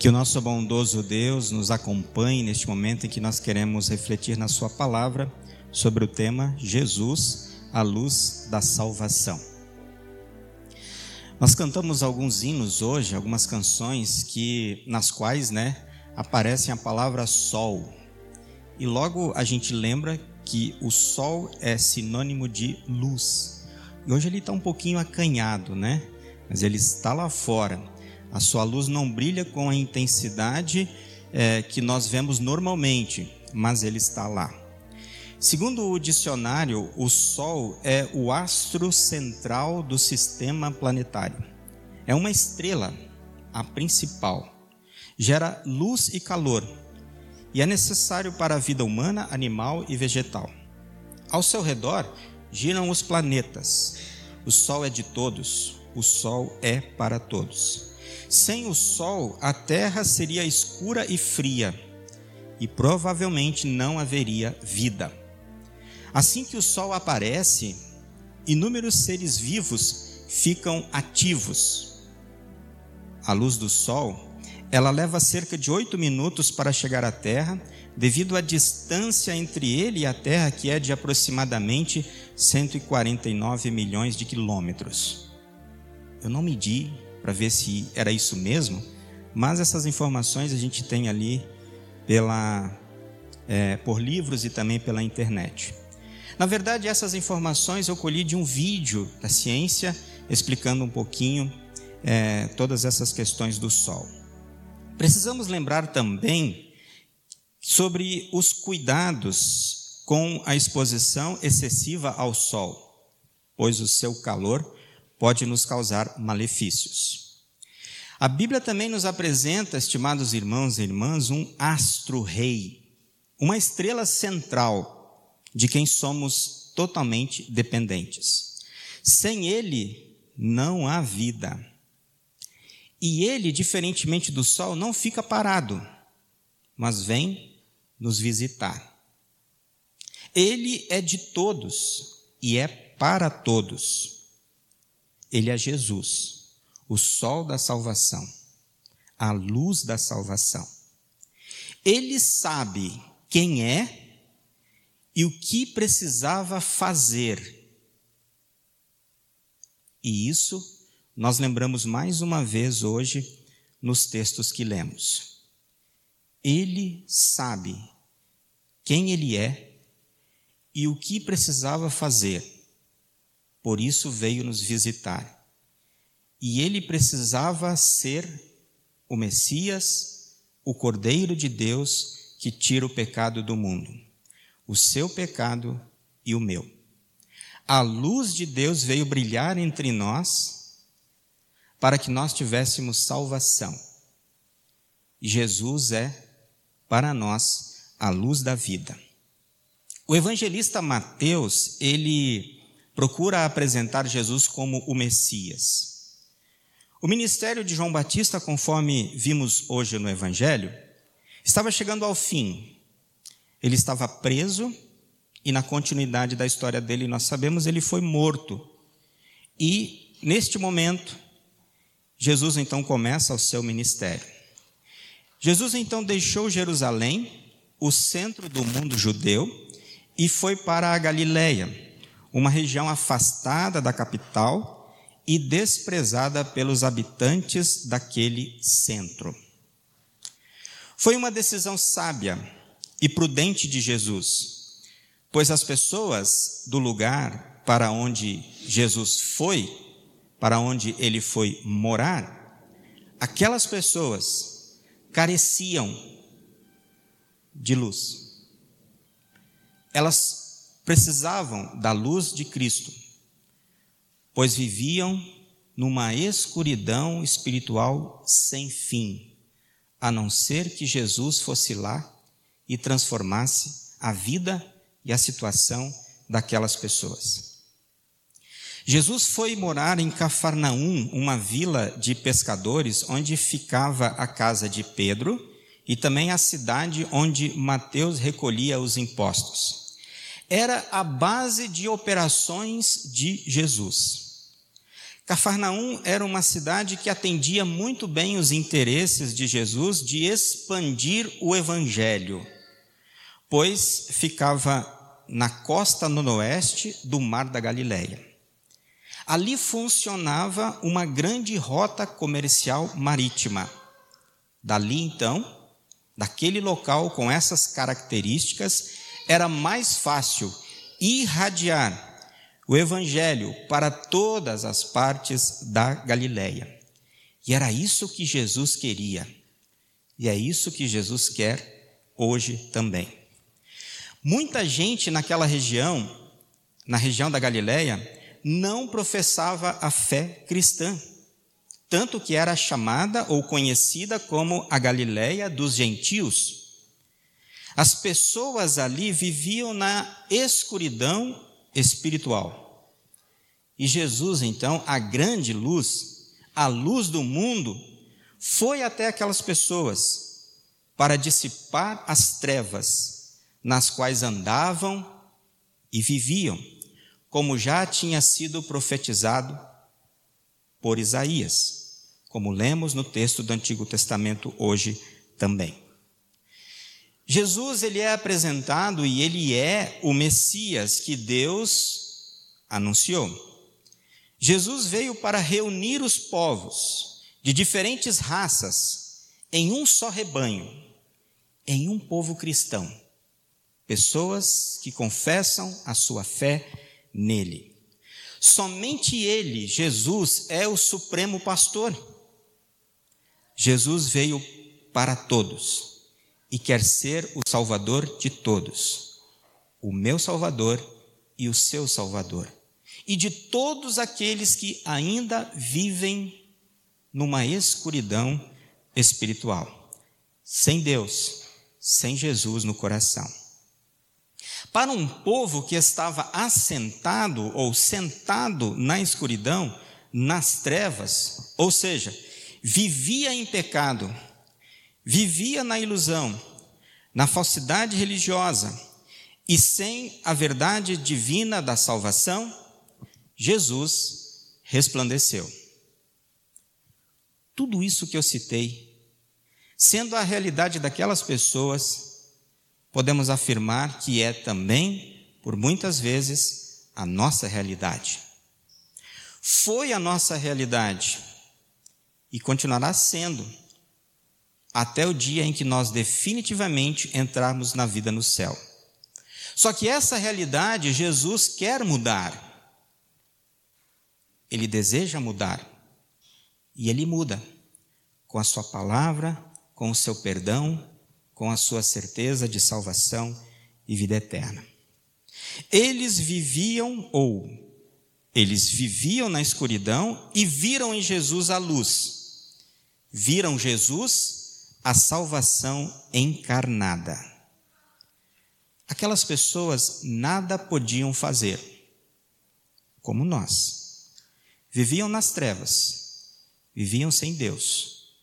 Que o nosso bondoso Deus nos acompanhe neste momento em que nós queremos refletir na Sua palavra sobre o tema Jesus, a luz da salvação. Nós cantamos alguns hinos hoje, algumas canções que nas quais, né, aparecem a palavra sol. E logo a gente lembra que o sol é sinônimo de luz. E hoje ele está um pouquinho acanhado, né? Mas ele está lá fora. A sua luz não brilha com a intensidade é, que nós vemos normalmente, mas ele está lá. Segundo o dicionário, o Sol é o astro central do sistema planetário. É uma estrela, a principal. Gera luz e calor e é necessário para a vida humana, animal e vegetal. Ao seu redor giram os planetas. O Sol é de todos, o Sol é para todos. Sem o sol, a terra seria escura e fria, e provavelmente não haveria vida. Assim que o sol aparece, inúmeros seres vivos ficam ativos. A luz do sol, ela leva cerca de oito minutos para chegar à Terra, devido à distância entre ele e a Terra, que é de aproximadamente 149 milhões de quilômetros. Eu não medi para ver se era isso mesmo, mas essas informações a gente tem ali pela, é, por livros e também pela internet. Na verdade, essas informações eu colhi de um vídeo da ciência explicando um pouquinho é, todas essas questões do Sol. Precisamos lembrar também sobre os cuidados com a exposição excessiva ao Sol, pois o seu calor pode nos causar malefícios. A Bíblia também nos apresenta, estimados irmãos e irmãs, um astro-rei, uma estrela central de quem somos totalmente dependentes. Sem ele, não há vida. E ele, diferentemente do sol, não fica parado, mas vem nos visitar. Ele é de todos e é para todos. Ele é Jesus, o sol da salvação, a luz da salvação. Ele sabe quem é e o que precisava fazer. E isso nós lembramos mais uma vez hoje nos textos que lemos. Ele sabe quem ele é e o que precisava fazer por isso veio nos visitar. E ele precisava ser o Messias, o Cordeiro de Deus que tira o pecado do mundo, o seu pecado e o meu. A luz de Deus veio brilhar entre nós para que nós tivéssemos salvação. Jesus é, para nós, a luz da vida. O evangelista Mateus, ele procura apresentar Jesus como o Messias. O ministério de João Batista, conforme vimos hoje no Evangelho, estava chegando ao fim. Ele estava preso e, na continuidade da história dele, nós sabemos, ele foi morto. E, neste momento, Jesus então começa o seu ministério. Jesus então deixou Jerusalém, o centro do mundo judeu, e foi para a Galileia uma região afastada da capital e desprezada pelos habitantes daquele centro. Foi uma decisão sábia e prudente de Jesus, pois as pessoas do lugar para onde Jesus foi, para onde ele foi morar, aquelas pessoas careciam de luz. Elas precisavam da luz de Cristo, pois viviam numa escuridão espiritual sem fim, a não ser que Jesus fosse lá e transformasse a vida e a situação daquelas pessoas. Jesus foi morar em Cafarnaum, uma vila de pescadores, onde ficava a casa de Pedro e também a cidade onde Mateus recolhia os impostos era a base de operações de Jesus. Cafarnaum era uma cidade que atendia muito bem os interesses de Jesus de expandir o evangelho, pois ficava na costa noroeste do Mar da Galileia. Ali funcionava uma grande rota comercial marítima. Dali então, daquele local com essas características, era mais fácil irradiar o evangelho para todas as partes da Galileia. E era isso que Jesus queria. E é isso que Jesus quer hoje também. Muita gente naquela região, na região da Galileia, não professava a fé cristã, tanto que era chamada ou conhecida como a Galileia dos gentios. As pessoas ali viviam na escuridão espiritual. E Jesus, então, a grande luz, a luz do mundo, foi até aquelas pessoas para dissipar as trevas nas quais andavam e viviam, como já tinha sido profetizado por Isaías, como lemos no texto do Antigo Testamento hoje também. Jesus ele é apresentado e ele é o Messias que Deus anunciou. Jesus veio para reunir os povos de diferentes raças em um só rebanho, em um povo cristão. Pessoas que confessam a sua fé nele. Somente ele, Jesus, é o supremo pastor. Jesus veio para todos e quer ser o Salvador de todos, o meu Salvador e o seu Salvador, e de todos aqueles que ainda vivem numa escuridão espiritual, sem Deus, sem Jesus no coração. Para um povo que estava assentado ou sentado na escuridão, nas trevas, ou seja, vivia em pecado, vivia na ilusão, na falsidade religiosa e sem a verdade divina da salvação, Jesus resplandeceu. Tudo isso que eu citei, sendo a realidade daquelas pessoas, podemos afirmar que é também, por muitas vezes, a nossa realidade. Foi a nossa realidade e continuará sendo até o dia em que nós definitivamente entrarmos na vida no céu. Só que essa realidade Jesus quer mudar. Ele deseja mudar. E ele muda com a sua palavra, com o seu perdão, com a sua certeza de salvação e vida eterna. Eles viviam ou eles viviam na escuridão e viram em Jesus a luz. Viram Jesus a salvação encarnada. Aquelas pessoas nada podiam fazer, como nós. Viviam nas trevas, viviam sem Deus.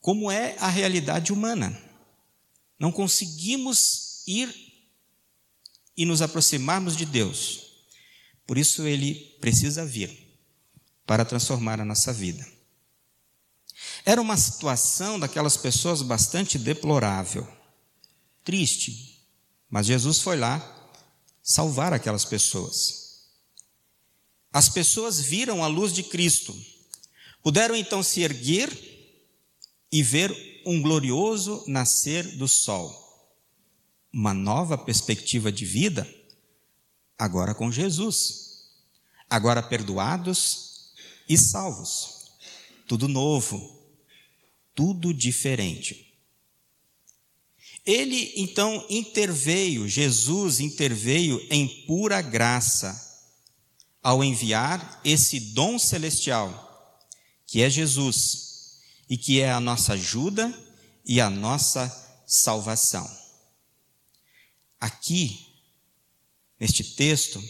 Como é a realidade humana? Não conseguimos ir e nos aproximarmos de Deus. Por isso ele precisa vir para transformar a nossa vida. Era uma situação daquelas pessoas bastante deplorável, triste, mas Jesus foi lá salvar aquelas pessoas. As pessoas viram a luz de Cristo, puderam então se erguer e ver um glorioso nascer do sol, uma nova perspectiva de vida, agora com Jesus, agora perdoados e salvos, tudo novo, tudo diferente. Ele então interveio, Jesus interveio em pura graça, ao enviar esse dom celestial, que é Jesus, e que é a nossa ajuda e a nossa salvação. Aqui, neste texto,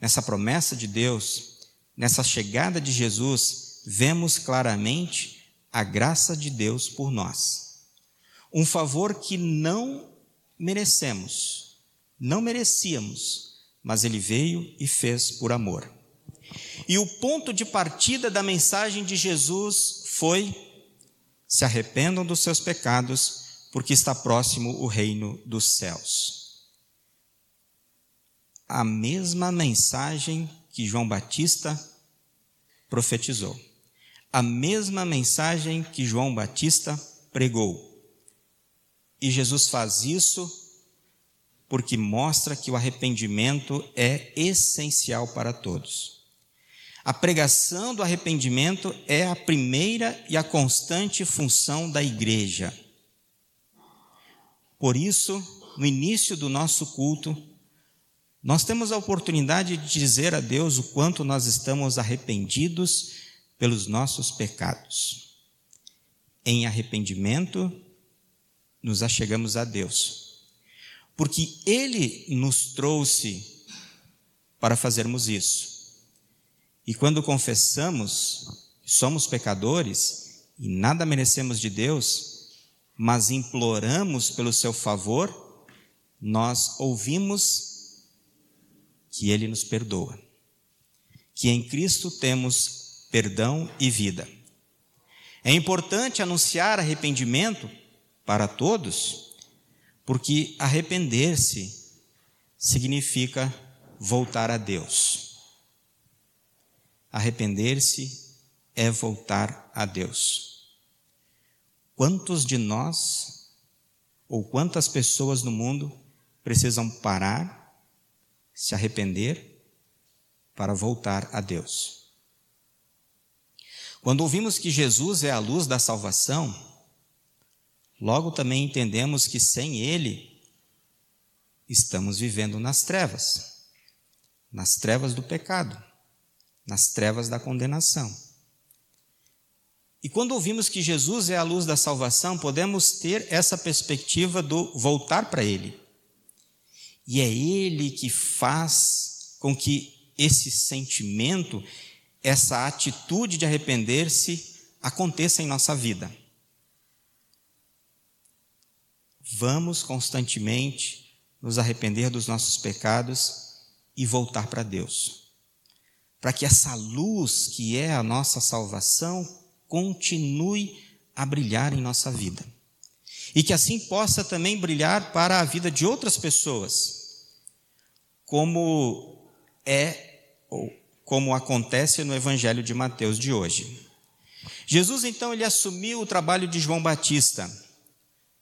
nessa promessa de Deus, nessa chegada de Jesus, vemos claramente a graça de Deus por nós. Um favor que não merecemos, não merecíamos, mas Ele veio e fez por amor. E o ponto de partida da mensagem de Jesus foi: se arrependam dos seus pecados, porque está próximo o reino dos céus. A mesma mensagem que João Batista profetizou. A mesma mensagem que João Batista pregou. E Jesus faz isso porque mostra que o arrependimento é essencial para todos. A pregação do arrependimento é a primeira e a constante função da igreja. Por isso, no início do nosso culto, nós temos a oportunidade de dizer a Deus o quanto nós estamos arrependidos pelos nossos pecados. Em arrependimento, nos achegamos a Deus, porque Ele nos trouxe para fazermos isso. E quando confessamos, somos pecadores e nada merecemos de Deus, mas imploramos pelo seu favor, nós ouvimos que Ele nos perdoa, que em Cristo temos perdão e vida. É importante anunciar arrependimento para todos, porque arrepender-se significa voltar a Deus. Arrepender-se é voltar a Deus. Quantos de nós, ou quantas pessoas no mundo, precisam parar, se arrepender, para voltar a Deus? Quando ouvimos que Jesus é a luz da salvação, Logo também entendemos que sem Ele estamos vivendo nas trevas, nas trevas do pecado, nas trevas da condenação. E quando ouvimos que Jesus é a luz da salvação, podemos ter essa perspectiva do voltar para Ele. E é Ele que faz com que esse sentimento, essa atitude de arrepender-se aconteça em nossa vida. Vamos constantemente nos arrepender dos nossos pecados e voltar para Deus. Para que essa luz que é a nossa salvação continue a brilhar em nossa vida. E que assim possa também brilhar para a vida de outras pessoas, como é ou como acontece no evangelho de Mateus de hoje. Jesus então ele assumiu o trabalho de João Batista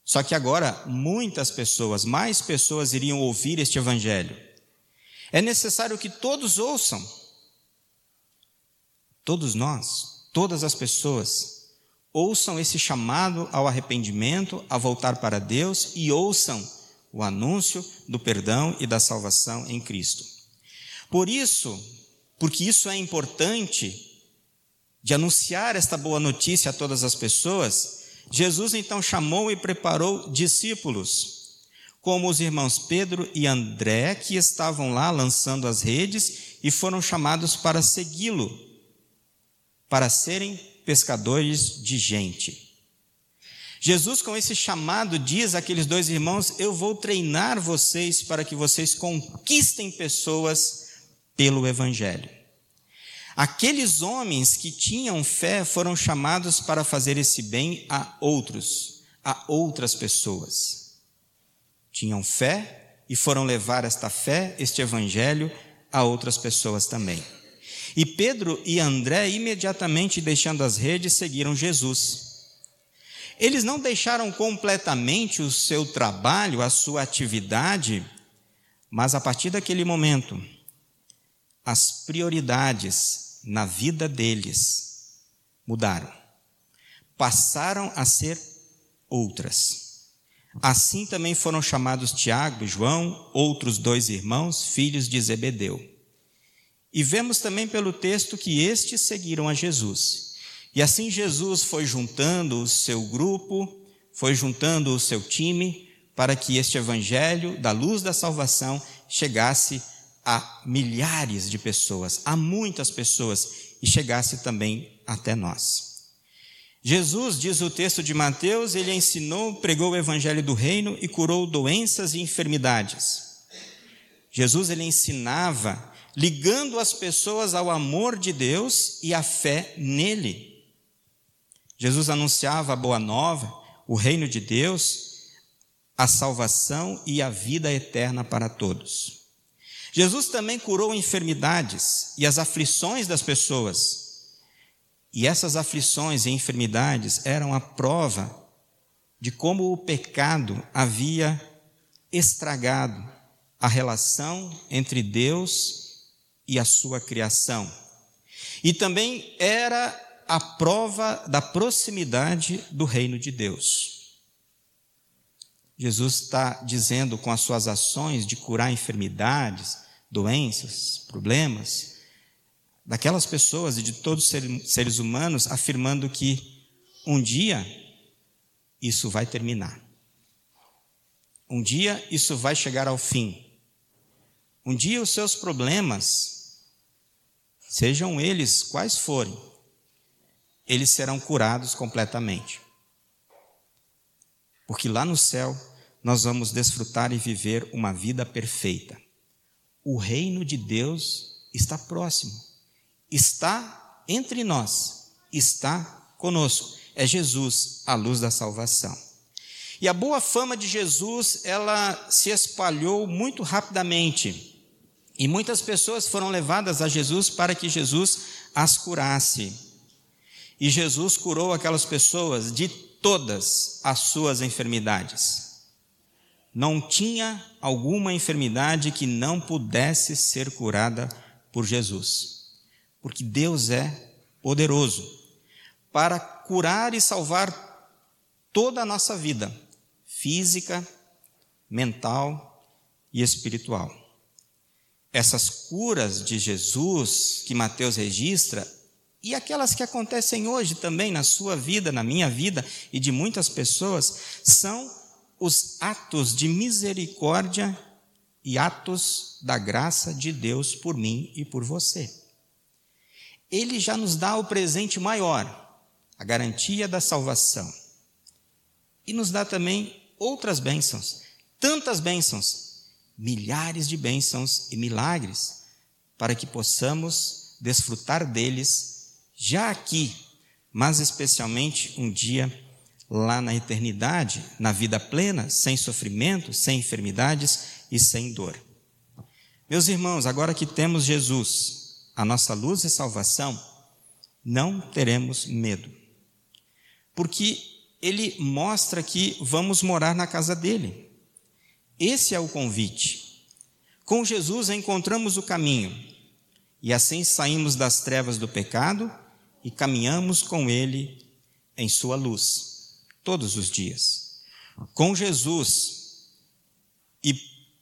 só que agora muitas pessoas, mais pessoas iriam ouvir este evangelho. É necessário que todos ouçam. Todos nós, todas as pessoas, ouçam esse chamado ao arrependimento, a voltar para Deus e ouçam o anúncio do perdão e da salvação em Cristo. Por isso, porque isso é importante de anunciar esta boa notícia a todas as pessoas, Jesus então chamou e preparou discípulos, como os irmãos Pedro e André, que estavam lá lançando as redes e foram chamados para segui-lo, para serem pescadores de gente. Jesus, com esse chamado, diz àqueles dois irmãos: Eu vou treinar vocês para que vocês conquistem pessoas pelo Evangelho. Aqueles homens que tinham fé foram chamados para fazer esse bem a outros, a outras pessoas. Tinham fé e foram levar esta fé, este evangelho, a outras pessoas também. E Pedro e André, imediatamente deixando as redes, seguiram Jesus. Eles não deixaram completamente o seu trabalho, a sua atividade, mas a partir daquele momento, as prioridades na vida deles mudaram. Passaram a ser outras. Assim também foram chamados Tiago e João, outros dois irmãos, filhos de Zebedeu. E vemos também pelo texto que estes seguiram a Jesus. E assim Jesus foi juntando o seu grupo, foi juntando o seu time, para que este evangelho da luz da salvação chegasse a milhares de pessoas, a muitas pessoas, e chegasse também até nós. Jesus, diz o texto de Mateus, ele ensinou, pregou o evangelho do reino e curou doenças e enfermidades. Jesus ele ensinava ligando as pessoas ao amor de Deus e à fé nele. Jesus anunciava a boa nova, o reino de Deus, a salvação e a vida eterna para todos. Jesus também curou enfermidades e as aflições das pessoas. E essas aflições e enfermidades eram a prova de como o pecado havia estragado a relação entre Deus e a sua criação. E também era a prova da proximidade do reino de Deus. Jesus está dizendo com as suas ações de curar enfermidades, doenças, problemas, daquelas pessoas e de todos os seres humanos, afirmando que um dia isso vai terminar. Um dia isso vai chegar ao fim. Um dia os seus problemas sejam eles quais forem, eles serão curados completamente. Porque lá no céu nós vamos desfrutar e viver uma vida perfeita. O reino de Deus está próximo, está entre nós, está conosco. É Jesus, a luz da salvação. E a boa fama de Jesus, ela se espalhou muito rapidamente e muitas pessoas foram levadas a Jesus para que Jesus as curasse. E Jesus curou aquelas pessoas de todas as suas enfermidades. Não tinha alguma enfermidade que não pudesse ser curada por Jesus. Porque Deus é poderoso para curar e salvar toda a nossa vida, física, mental e espiritual essas curas de Jesus que Mateus registra e aquelas que acontecem hoje também na sua vida, na minha vida e de muitas pessoas, são os atos de misericórdia e atos da graça de Deus por mim e por você. Ele já nos dá o presente maior, a garantia da salvação. E nos dá também outras bênçãos, tantas bênçãos milhares de bênçãos e milagres, para que possamos desfrutar deles já aqui, mas especialmente um dia lá na eternidade, na vida plena, sem sofrimento, sem enfermidades e sem dor. Meus irmãos, agora que temos Jesus, a nossa luz e salvação, não teremos medo, porque ele mostra que vamos morar na casa dele. Esse é o convite. Com Jesus encontramos o caminho, e assim saímos das trevas do pecado e caminhamos com Ele em Sua luz, todos os dias. Com Jesus e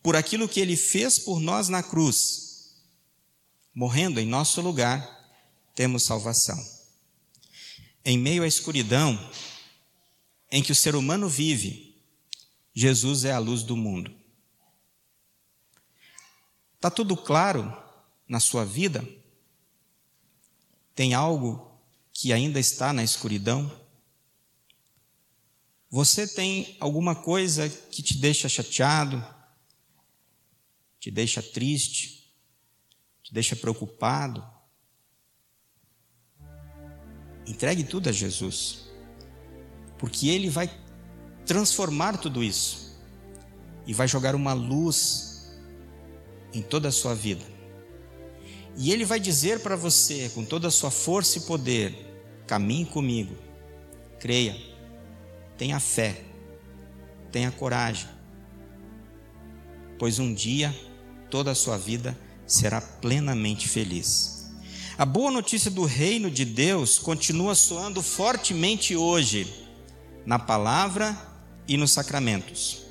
por aquilo que Ele fez por nós na cruz, morrendo em nosso lugar, temos salvação. Em meio à escuridão em que o ser humano vive, Jesus é a luz do mundo. Está tudo claro na sua vida? Tem algo que ainda está na escuridão? Você tem alguma coisa que te deixa chateado, te deixa triste, te deixa preocupado? Entregue tudo a Jesus, porque Ele vai transformar tudo isso e vai jogar uma luz em toda a sua vida. E Ele vai dizer para você, com toda a sua força e poder: caminhe comigo, creia, tenha fé, tenha coragem, pois um dia toda a sua vida será plenamente feliz. A boa notícia do reino de Deus continua soando fortemente hoje, na palavra e nos sacramentos.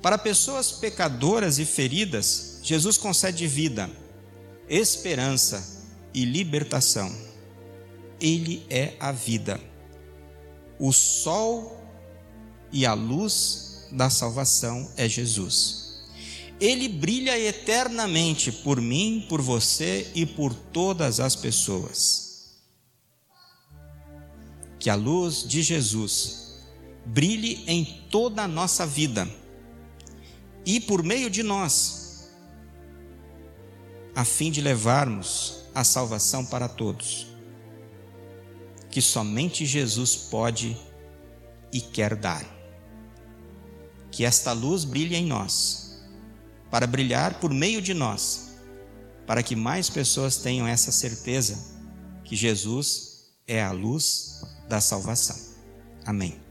Para pessoas pecadoras e feridas, Jesus concede vida, esperança e libertação. Ele é a vida, o sol e a luz da salvação é Jesus. Ele brilha eternamente por mim, por você e por todas as pessoas. Que a luz de Jesus brilhe em toda a nossa vida e por meio de nós a fim de levarmos a salvação para todos, que somente Jesus pode e quer dar. Que esta luz brilhe em nós, para brilhar por meio de nós, para que mais pessoas tenham essa certeza que Jesus é a luz da salvação. Amém.